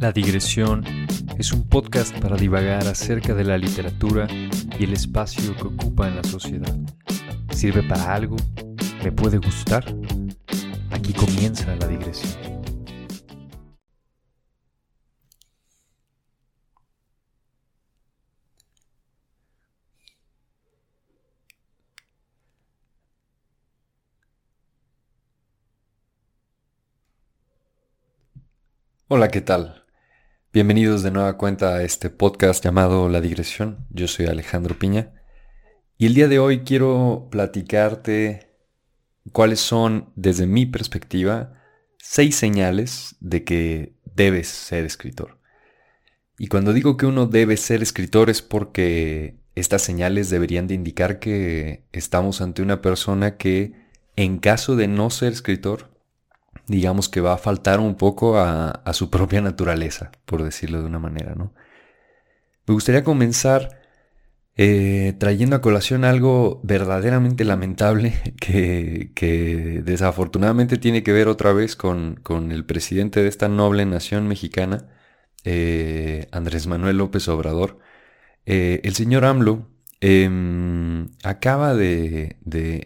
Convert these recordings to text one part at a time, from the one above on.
La digresión es un podcast para divagar acerca de la literatura y el espacio que ocupa en la sociedad. ¿Sirve para algo? ¿Me puede gustar? Aquí comienza la digresión. Hola, ¿qué tal? Bienvenidos de nueva cuenta a este podcast llamado La Digresión. Yo soy Alejandro Piña y el día de hoy quiero platicarte cuáles son, desde mi perspectiva, seis señales de que debes ser escritor. Y cuando digo que uno debe ser escritor es porque estas señales deberían de indicar que estamos ante una persona que, en caso de no ser escritor, digamos que va a faltar un poco a, su propia naturaleza, por decirlo de una manera, ¿no? Me gustaría comenzar eh, trayendo a colación algo verdaderamente lamentable que, desafortunadamente tiene que ver otra vez con, el presidente de esta noble nación mexicana, eh, Andrés Manuel López Obrador. Eh, el señor AMLO em, acaba de,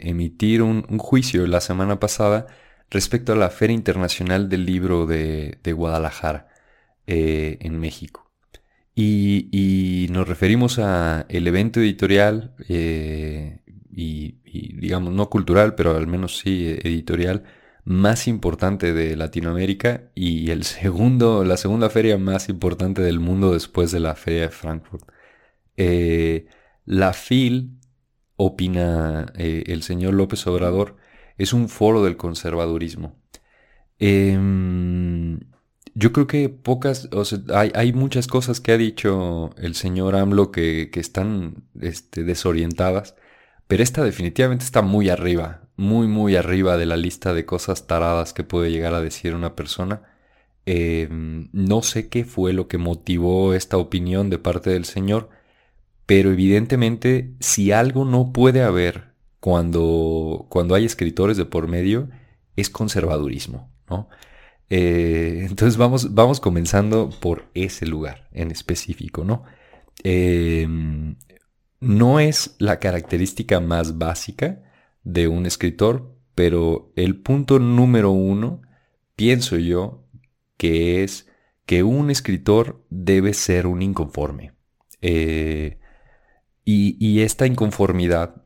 emitir un, un juicio la semana pasada respecto a la Feria Internacional del Libro de, Guadalajara eh, en México. Y, nos referimos a el evento editorial eh, y, digamos no cultural, pero al menos sí editorial más importante de Latinoamérica y el segundo, la segunda feria más importante del mundo después de la feria de Frankfurt. Eh, la FIL, opina el señor López Obrador, es un foro del conservadurismo. Em, yo creo que pocas, sea, hay, muchas cosas que ha dicho el señor AMLO que, están este, desorientadas, pero esta definitivamente está muy arriba, muy, muy arriba de la lista de cosas taradas que puede llegar a decir una persona. Em, no sé qué fue lo que motivó esta opinión de parte del señor, pero evidentemente si algo no puede haber cuando, cuando hay escritores de por medio, es conservadurismo, ¿no? Eh, entonces vamos, vamos comenzando por ese lugar en específico, ¿no? Em, no es la característica más básica de un escritor, pero el punto número uno, pienso yo, que es que un escritor debe ser un inconforme. Eh, y, esta inconformidad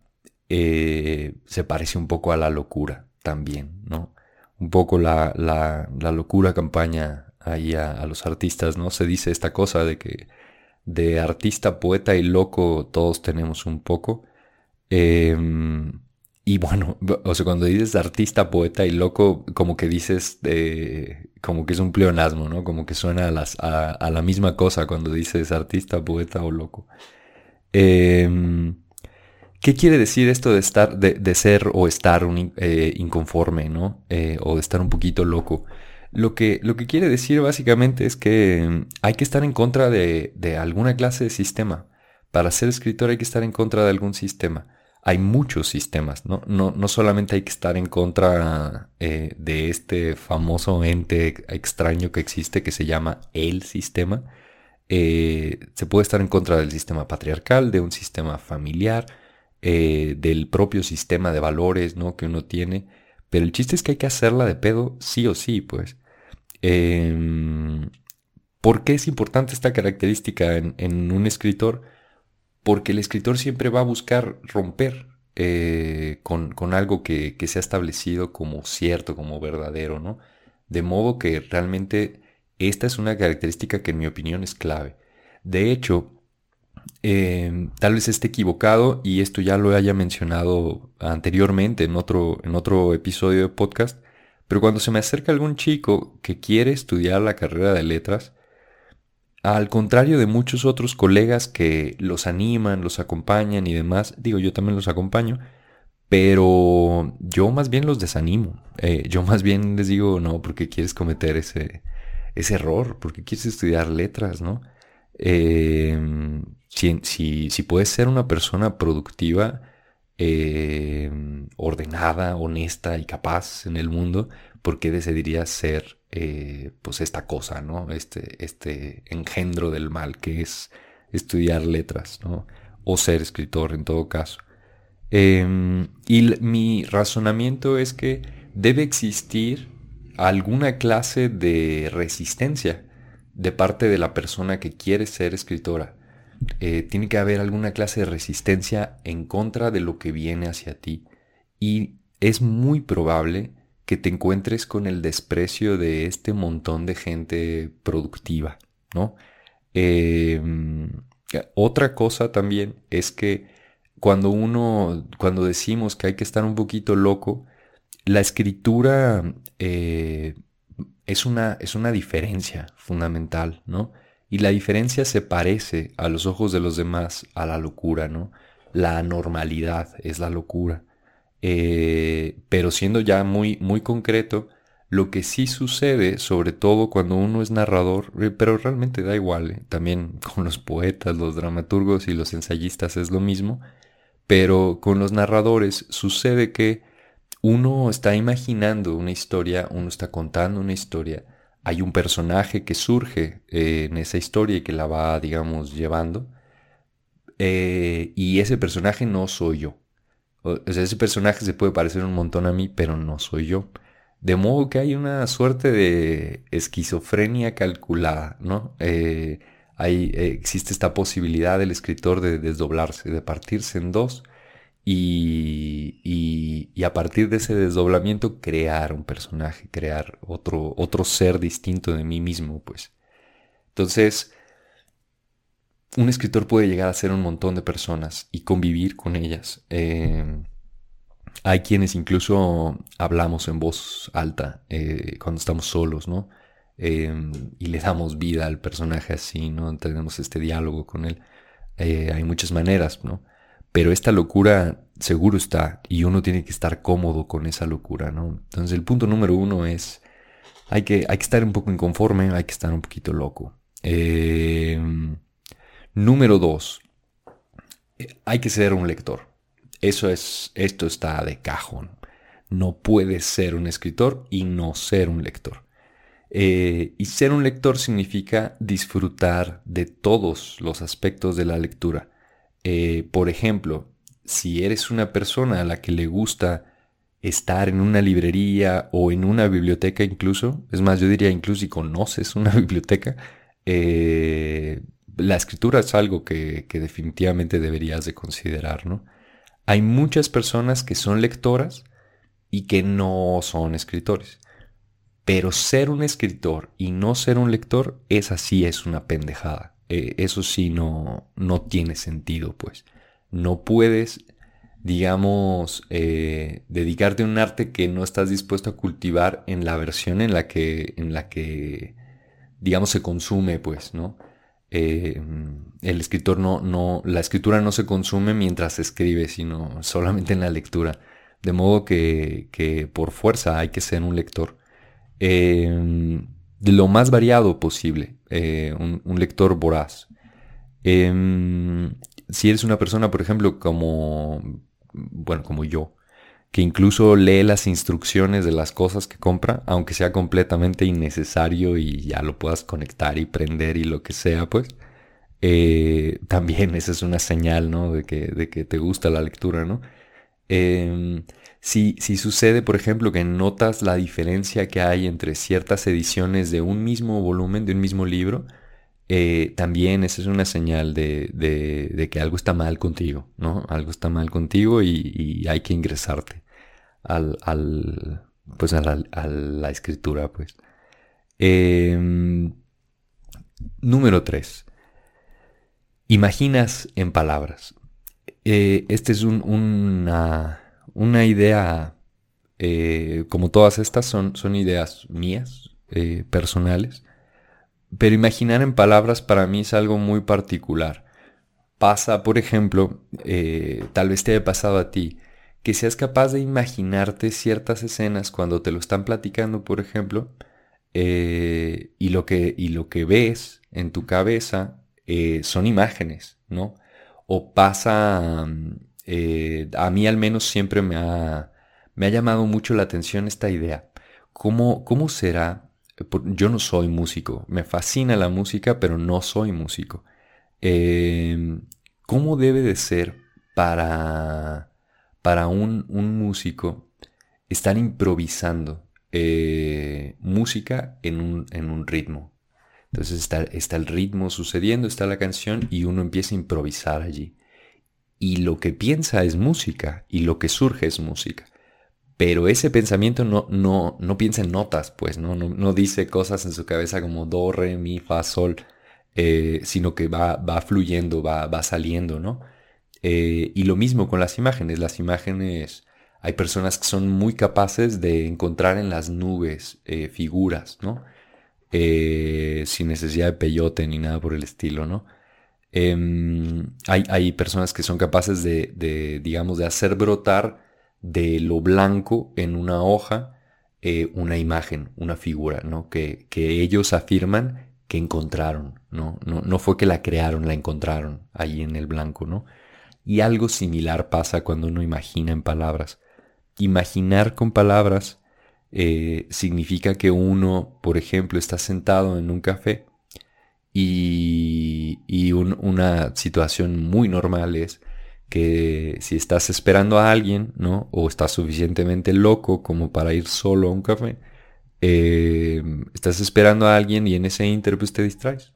eh, se parece un poco a la locura también, ¿no? Un poco la, la, locura campaña ahí a, los artistas, ¿no? Se dice esta cosa de que de artista, poeta y loco todos tenemos un poco. Em, y bueno, o sea, cuando dices artista, poeta y loco, como que dices, como que es un pleonasmo, ¿no? Como que suena a, las, a, la misma cosa cuando dices artista, poeta o loco. Eh, ¿Qué quiere decir esto de estar, de, ser o estar un, eh, inconforme, ¿no? Eh, o de estar un poquito loco. Lo que, lo que quiere decir básicamente es que mm, hay que estar en contra de, alguna clase de sistema. Para ser escritor hay que estar en contra de algún sistema. Hay muchos sistemas, ¿no? No, no solamente hay que estar en contra eh, de este famoso ente extraño que existe que se llama el sistema. se puede estar en contra del sistema patriarcal, de un sistema familiar, eh, del propio sistema de valores ¿no? que uno tiene. Pero el chiste es que hay que hacerla de pedo sí o sí, pues. Em, ¿Por qué es importante esta característica en, un escritor? Porque el escritor siempre va a buscar romper eh, con, algo que, que se ha establecido como cierto, como verdadero, ¿no? De modo que realmente esta es una característica que en mi opinión es clave. De hecho, Em, tal vez esté equivocado y esto ya lo haya mencionado anteriormente en otro, en otro episodio de podcast, pero cuando se me acerca algún chico que quiere estudiar la carrera de letras, al contrario de muchos otros colegas que los animan, los acompañan y demás, digo, yo también los acompaño, pero yo más bien los desanimo. Eh, yo más bien les digo, no, porque quieres cometer ese, ese error, porque quieres estudiar letras, ¿no? Eh, si, si, puedes ser una persona productiva, eh, ordenada, honesta y capaz en el mundo, ¿por qué decidirías ser eh, pues esta cosa, ¿no? Este, este engendro del mal que es estudiar letras, ¿no? O ser escritor en todo caso. Em, y mi razonamiento es que debe existir alguna clase de resistencia de parte de la persona que quiere ser escritora. Eh, tiene que haber alguna clase de resistencia en contra de lo que viene hacia ti. Y es muy probable que te encuentres con el desprecio de este montón de gente productiva, ¿no? Em, otra cosa también es que cuando uno, cuando decimos que hay que estar un poquito loco, la escritura eh, es, una, es una diferencia fundamental, ¿no? Y la diferencia se parece a los ojos de los demás a la locura, ¿no? La anormalidad es la locura. Eh, pero siendo ya muy, muy concreto, lo que sí sucede, sobre todo cuando uno es narrador, eh, pero realmente da igual, ¿eh? también con los poetas, los dramaturgos y los ensayistas es lo mismo, pero con los narradores sucede que uno está imaginando una historia, uno está contando una historia, hay un personaje que surge eh, en esa historia y que la va, digamos, llevando. Eh, y ese personaje no soy yo. O sea, ese personaje se puede parecer un montón a mí, pero no soy yo. De modo que hay una suerte de esquizofrenia calculada, ¿no? Eh, existe esta posibilidad del escritor de desdoblarse, de partirse en dos y, a partir de ese desdoblamiento crear un personaje, crear otro, otro ser distinto de mí mismo, pues. Entonces, un escritor puede llegar a ser un montón de personas y convivir con ellas. Em, hay quienes incluso hablamos en voz alta eh, cuando estamos solos, ¿no? Em, y le damos vida al personaje así, ¿no? Tenemos este diálogo con él. Eh, hay muchas maneras, ¿no? Pero esta locura seguro está y uno tiene que estar cómodo con esa locura, ¿no? Entonces el punto número uno es, hay que, hay que estar un poco inconforme, hay que estar un poquito loco. Eh, número dos, hay que ser un lector. Eso es, esto está de cajón. No puedes ser un escritor y no ser un lector. Eh, y ser un lector significa disfrutar de todos los aspectos de la lectura eh, por ejemplo, si eres una persona a la que le gusta estar en una librería o en una biblioteca incluso, es más, yo diría incluso si conoces una biblioteca, eh, la escritura es algo que, definitivamente deberías de considerar, ¿no? Hay muchas personas que son lectoras y que no son escritores. Pero ser un escritor y no ser un lector, esa sí es una pendejada. Eh, eso sí no, no tiene sentido, pues. No puedes, digamos, eh, dedicarte a un arte que no estás dispuesto a cultivar en la versión en la que, en la que digamos, se consume, pues, ¿no? Eh, el escritor no, no, la escritura no se consume mientras escribe, sino solamente en la lectura. De modo que, que por fuerza hay que ser un lector de lo más variado posible, eh, un, lector voraz. Em, si eres una persona, por ejemplo, como, bueno, como yo, que incluso lee las instrucciones de las cosas que compra, aunque sea completamente innecesario y ya lo puedas conectar y prender y lo que sea, pues, eh, también esa es una señal, ¿no? De que, de que te gusta la lectura, ¿no? Em, si, sucede, por ejemplo, que notas la diferencia que hay entre ciertas ediciones de un mismo volumen, de un mismo libro, eh, también esa es una señal de, que algo está mal contigo, ¿no? Algo está mal contigo y, hay que ingresarte al, pues a la, escritura, pues. Em, número 3. Imaginas en palabras. Eh, este es una una idea, eh, como todas estas, son, son ideas mías, eh, personales, pero imaginar en palabras para mí es algo muy particular. Pasa, por ejemplo, eh, tal vez te haya pasado a ti, que seas capaz de imaginarte ciertas escenas cuando te lo están platicando, por ejemplo, y, lo que, y lo que ves en tu cabeza son imágenes, ¿no? O pasa eh, a mí al menos siempre me ha, me ha llamado mucho la atención esta idea. ¿Cómo, cómo será? Yo no soy músico, me fascina la música, pero no soy músico. Em, ¿Cómo debe de ser para, para un, un músico estar improvisando eh, música en un, en un ritmo? Entonces está, está, el ritmo sucediendo, está la canción y uno empieza a improvisar allí. Y lo que piensa es música y lo que surge es música. Pero ese pensamiento no, no, no piensa en notas, pues, ¿no? No, dice cosas en su cabeza como do, re, mi, fa, sol, eh, sino que va, va fluyendo, va, va saliendo, ¿no? Eh, y lo mismo con las imágenes. Las imágenes, hay personas que son muy capaces de encontrar en las nubes eh, figuras, ¿no? sin necesidad de peyote ni nada por el estilo, ¿no? Em, hay, hay, personas que son capaces de, de, digamos, de hacer brotar de lo blanco en una hoja eh, una imagen, una figura, ¿no? Que, que, ellos afirman que encontraron, ¿no? ¿no? No fue que la crearon, la encontraron ahí en el blanco, ¿no? Y algo similar pasa cuando uno imagina en palabras. Imaginar con palabras eh, significa que uno, por ejemplo, está sentado en un café y, una situación muy normal es que si estás esperando a alguien, ¿no? O estás suficientemente loco como para ir solo a un café, eh, estás esperando a alguien y en ese inter pues te distraes.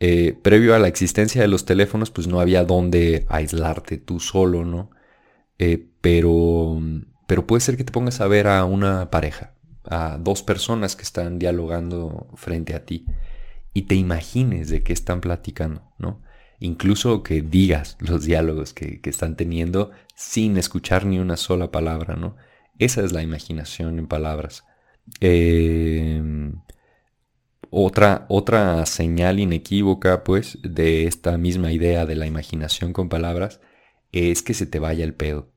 Eh, previo a la existencia de los teléfonos, pues no había dónde aislarte tú solo, ¿no? Eh, pero, pero puede ser que te pongas a ver a una pareja, a dos personas que están dialogando frente a ti y te imagines de qué están platicando, ¿no? incluso que digas los diálogos que, están teniendo sin escuchar ni una sola palabra, ¿no? Esa es la imaginación en palabras. Em, otra, otra señal inequívoca, pues, de esta misma idea de la imaginación con palabras es que se te vaya el pedo.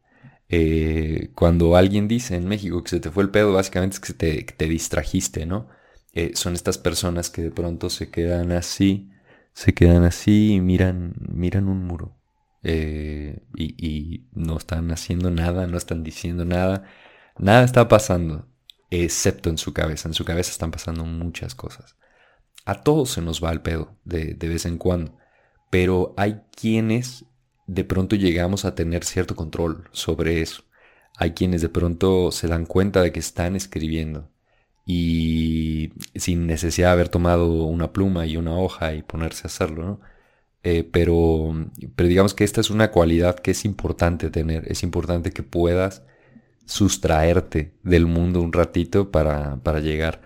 Eh, cuando alguien dice en México que se te fue el pedo, básicamente es que te distrajiste, ¿no? Eh, son estas personas que de pronto se quedan así se quedan así y miran, miran un muro. Eh, y, no están haciendo nada, no están diciendo nada. Nada está pasando, excepto en su cabeza. En su cabeza están pasando muchas cosas. A todos se nos va el pedo de, de vez en cuando. Pero hay quienes de pronto llegamos a tener cierto control sobre eso. Hay quienes de pronto se dan cuenta de que están escribiendo y sin necesidad de haber tomado una pluma y una hoja y ponerse a hacerlo, ¿no? Eh, pero, pero digamos que esta es una cualidad que es importante tener, es importante que puedas sustraerte del mundo un ratito para, para llegar.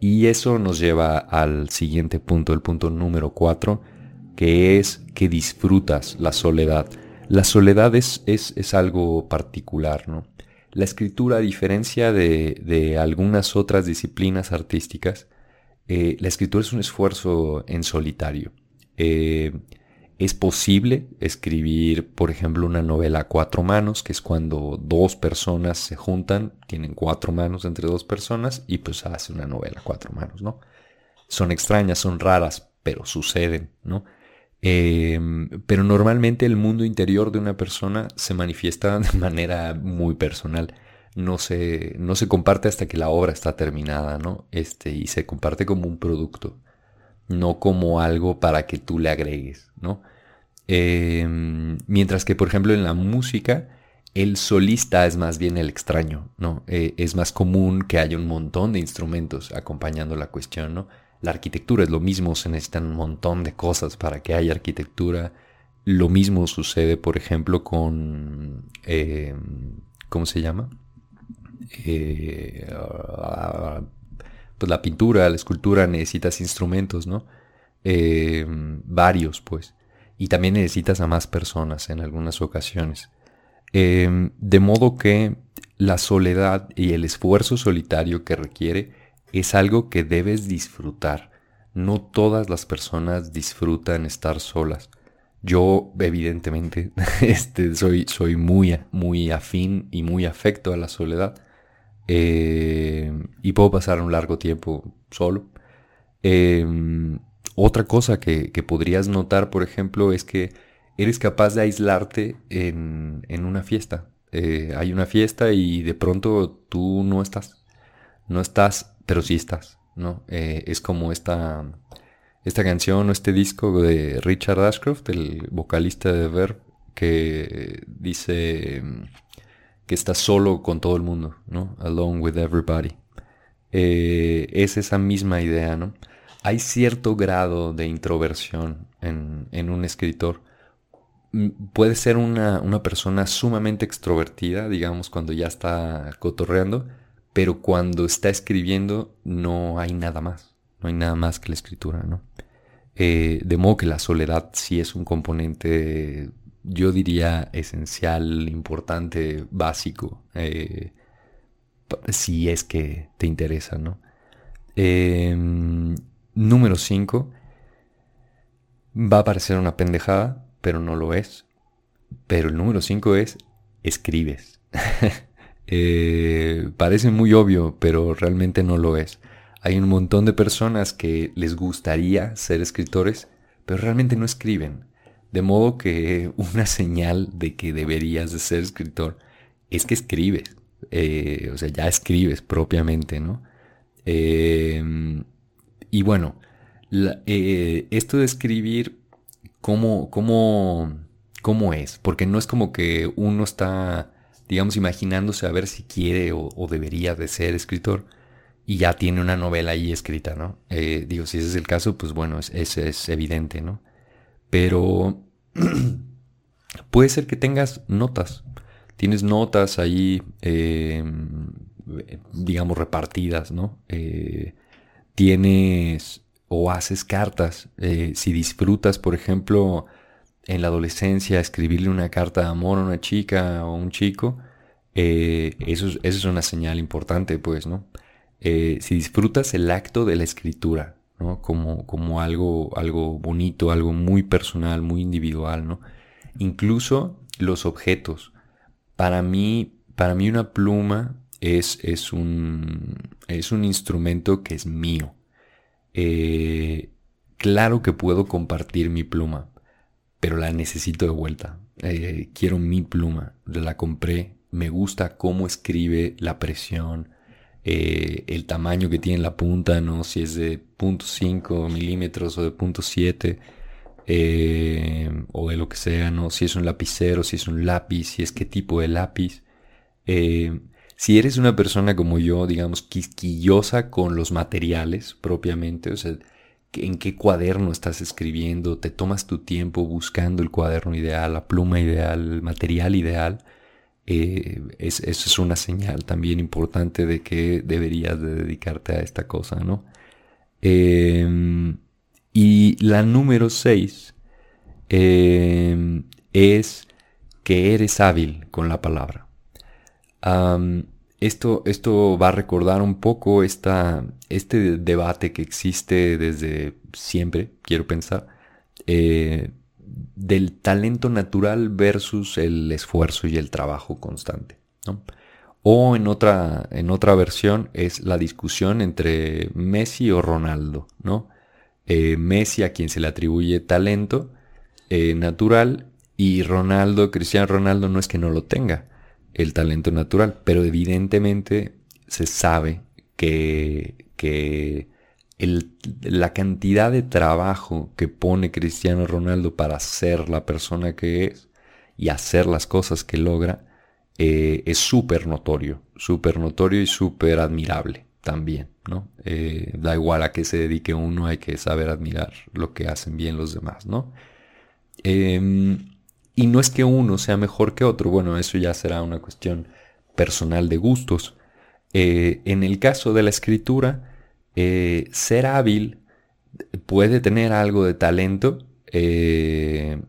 Y eso nos lleva al siguiente punto, el punto número cuatro, que es que disfrutas la soledad. La soledad es, es, es algo particular, ¿no? La escritura, a diferencia de, algunas otras disciplinas artísticas, eh, la escritura es un esfuerzo en solitario. Eh, es posible escribir, por ejemplo, una novela a cuatro manos, que es cuando dos personas se juntan, tienen cuatro manos entre dos personas y pues hace una novela a cuatro manos, ¿no? Son extrañas, son raras, pero suceden, ¿no? Em, pero normalmente el mundo interior de una persona se manifiesta de manera muy personal. No se, no se comparte hasta que la obra está terminada, ¿no? Este, y se comparte como un producto, no como algo para que tú le agregues, ¿no? Em, mientras que, por ejemplo, en la música, el solista es más bien el extraño, ¿no? Eh, es más común que haya un montón de instrumentos acompañando la cuestión, ¿no? La arquitectura es lo mismo, se necesitan un montón de cosas para que haya arquitectura. Lo mismo sucede, por ejemplo, con... Eh, ¿Cómo se llama? Eh, pues la pintura, la escultura, necesitas instrumentos, ¿no? Eh, varios, pues. Y también necesitas a más personas en algunas ocasiones. de modo que la soledad y el esfuerzo solitario que requiere es algo que debes disfrutar. No todas las personas disfrutan estar solas. Yo, evidentemente, este, soy, soy muy, muy afín y muy afecto a la soledad. Eh, y puedo pasar un largo tiempo solo. Em, otra cosa que, que, podrías notar, por ejemplo, es que eres capaz de aislarte en, en una fiesta. Eh, hay una fiesta y de pronto tú no estás. No estás, pero ¿no? Eh, es como esta, esta canción o este disco de Richard Ashcroft, el vocalista de Verb, que dice que está solo con todo el mundo, ¿no? Alone with everybody. Eh, es esa misma idea, ¿no? Hay cierto grado de introversión en, en un escritor. Mm, puede ser una, una, persona sumamente extrovertida, digamos, cuando ya está cotorreando, pero cuando está escribiendo no hay nada más, no hay nada más que la escritura, ¿no? Eh, de modo que la soledad sí es un componente, yo diría, esencial, importante, básico. Eh, si es que te interesa, ¿no? Em, número 5. Va a parecer una pendejada, pero no lo es. Pero el número 5 es escribes. Eh, parece muy obvio, pero realmente no lo es. Hay un montón de personas que les gustaría ser escritores, pero realmente no escriben. De modo que una señal de que deberías de ser escritor es que escribes. Eh, o sea, ya escribes propiamente, ¿no? Eh, y bueno, eh, esto de escribir, ¿cómo, cómo, ¿cómo es? Porque no es como que uno está, digamos, imaginándose a ver si quiere o, debería de ser escritor y ya tiene una novela ahí escrita, ¿no? digo, si ese es el caso, pues bueno, ese es evidente, ¿no? Pero puede ser que tengas notas tienes notas ahí, eh, digamos, repartidas, ¿no? Eh, tienes o haces cartas. Eh, si disfrutas, por ejemplo, en la adolescencia, escribirle una carta de amor a una chica o un chico, eso, eso, es una señal importante, pues, ¿no? si disfrutas el acto de la escritura, ¿no? Como, como algo, algo bonito, algo muy personal, muy individual, ¿no? Incluso los objetos. Para mí, para mí una pluma es, es, un, es un instrumento que es mío. Eh, claro que puedo compartir mi pluma, pero la necesito de vuelta. Eh, quiero mi pluma, la compré, me gusta cómo escribe la presión, eh, el tamaño que tiene la punta, ¿no? Si es de 0.5 milímetros o de 0.7 eh, o de lo que sea, ¿no? Si es un lapicero, si es un lápiz, si es qué tipo de lápiz. Si eres una persona como yo, digamos, quisquillosa con los materiales propiamente, o sea, en qué cuaderno estás escribiendo, te tomas tu tiempo buscando el cuaderno ideal, la pluma ideal, el material ideal, eh, eso es una señal también importante de que deberías de dedicarte a esta cosa, ¿no? Eh, y la número 6 em, es que eres hábil con la palabra. esto, esto, va a recordar un poco esta, este debate que existe desde siempre, quiero pensar, eh, del talento natural versus el esfuerzo y el trabajo constante. O en otra, en otra versión es la discusión entre Messi o Ronaldo, ¿no? Eh, Messi a quien se le atribuye talento eh, natural y Ronaldo, Cristiano Ronaldo no es que no lo tenga, el talento natural, pero evidentemente se sabe que, que la cantidad de trabajo que pone Cristiano Ronaldo para ser la persona que es y hacer las cosas que logra eh, es súper notorio, súper notorio y súper admirable también, ¿no? Eh, da igual a qué se dedique uno, hay que saber admirar lo que hacen bien los demás, ¿no? Em, y no es que uno sea mejor que otro, bueno, eso ya será una cuestión personal de gustos. Eh, en el caso de la escritura, eh, ser hábil puede tener algo de talento,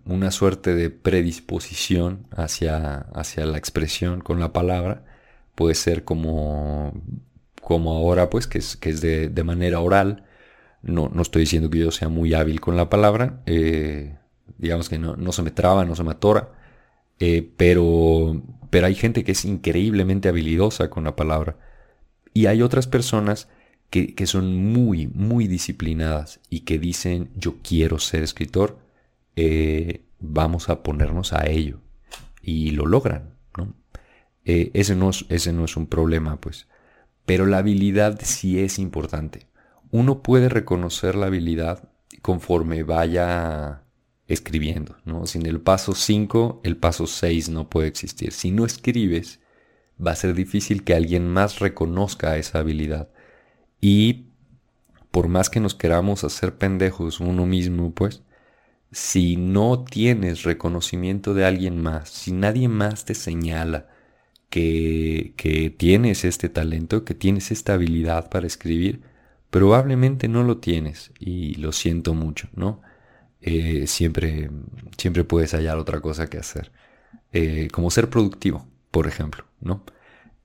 una suerte de predisposición hacia, hacia la expresión con la palabra, puede ser como como ahora pues que es, que es de, manera oral. No, no, estoy diciendo que yo sea muy hábil con la palabra, eh, digamos que no, se me traba, no se me atora, eh, pero, pero hay gente que es increíblemente habilidosa con la palabra. Y hay otras personas que, son muy, muy disciplinadas y que dicen yo quiero ser escritor. Eh, vamos a ponernos a ello. Y lo logran, ¿no? Eh, ese, no es, ese no es un problema, pues. Pero la habilidad sí es importante. Uno puede reconocer la habilidad conforme vaya escribiendo, ¿no? Sin el paso 5, el paso 6 no puede existir. Si no escribes, va a ser difícil que alguien más reconozca esa habilidad. Y por más que nos queramos hacer pendejos uno mismo, pues, si no tienes reconocimiento de alguien más, si nadie más te señala que, que tienes este talento, que tienes esta habilidad para escribir, probablemente no lo tienes y lo siento mucho, ¿no? Eh, siempre, siempre puedes hallar otra cosa que hacer. Eh, como ser productivo, por ejemplo, ¿no?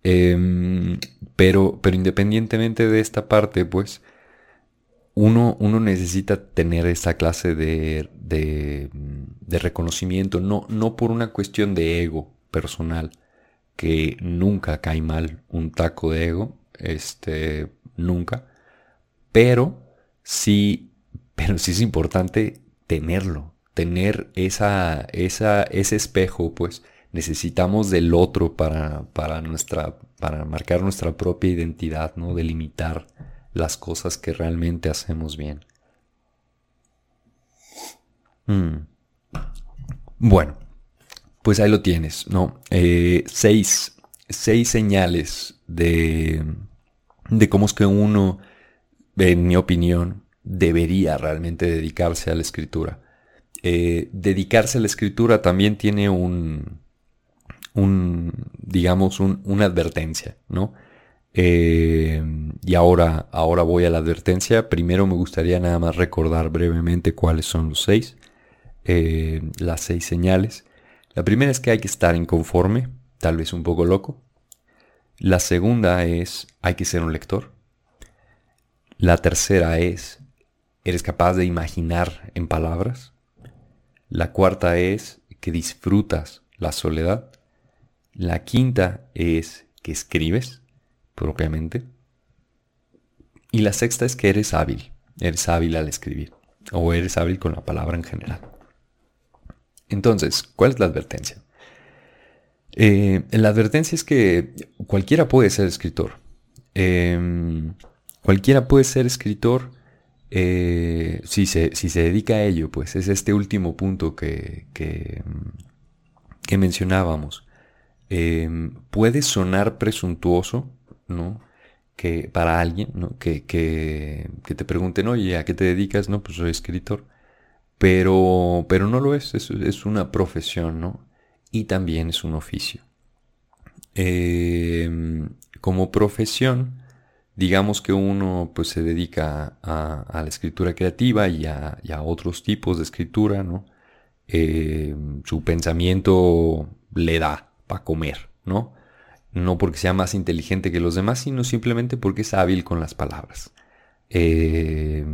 Em, pero, pero independientemente de esta parte, pues, uno, uno necesita tener esa clase de, de, de, reconocimiento, no, no por una cuestión de ego personal, que nunca cae mal un taco de ego, este, nunca, pero sí, pero sí es importante tenerlo, tener esa, esa, ese espejo, pues necesitamos del otro para, para, nuestra, para marcar nuestra propia identidad, ¿no? Delimitar las cosas que realmente hacemos bien. Mm. Bueno, pues ahí lo tienes, ¿no? Eh, seis, seis señales de, de cómo es que uno, en mi opinión, debería realmente dedicarse a la escritura. Eh, dedicarse a la escritura también tiene un, un digamos, una advertencia, ¿no? Eh, y ahora, ahora voy a la advertencia. Primero me gustaría nada más recordar brevemente cuáles son los seis, eh, las seis señales. La primera es que hay que estar inconforme, tal vez un poco loco. La segunda es hay que ser un lector. La tercera es ¿Eres capaz de imaginar en palabras? La cuarta es que disfrutas la soledad. La quinta es que escribes propiamente. Y la sexta es que eres hábil. Eres hábil al escribir. O eres hábil con la palabra en general. Entonces, ¿cuál es la advertencia? Eh, la advertencia es que cualquiera puede ser escritor. Em, cualquiera puede ser escritor eh, si, se, si, se, dedica a ello, pues es este último punto que, que, que mencionábamos. Em, puede sonar presuntuoso, ¿no? Que para alguien, ¿no? Que, que, te pregunten, oye, ¿a qué te dedicas? No, pues soy escritor. Pero, pero no lo es, es, una profesión, ¿no? Y también es un oficio. Eh, como profesión, digamos que uno pues se dedica a, la escritura creativa y a, otros tipos de escritura, ¿no? Eh, su pensamiento le da para comer, ¿no? No porque sea más inteligente que los demás, sino simplemente porque es hábil con las palabras. Eh,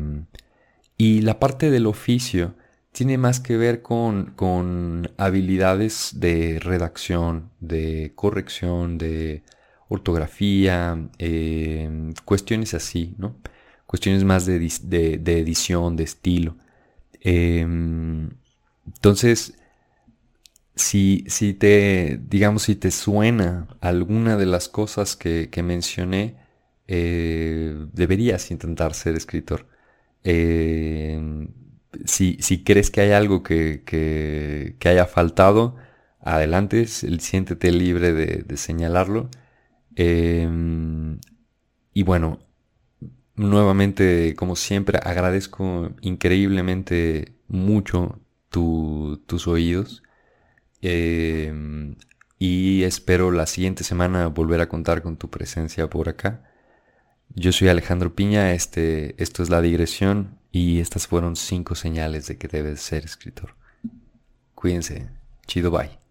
y la parte del oficio tiene más que ver con, con habilidades de redacción, de corrección, de ortografía, eh, cuestiones así, ¿no? Cuestiones más de, edición, de estilo. Em, entonces, si, si, te, digamos, si te suena alguna de las cosas que, mencioné, eh, deberías intentar ser escritor. Em, si, si, crees que hay algo que, que, haya faltado, adelante, siéntete libre de señalarlo Em, y bueno, nuevamente, como siempre, agradezco increíblemente mucho tus oídos. Em, y espero la siguiente semana volver a contar con tu presencia por acá. Yo soy Alejandro Piña, este, esto es La Digresión y estas fueron cinco señales de que debes ser escritor. Cuídense. Chido, bye.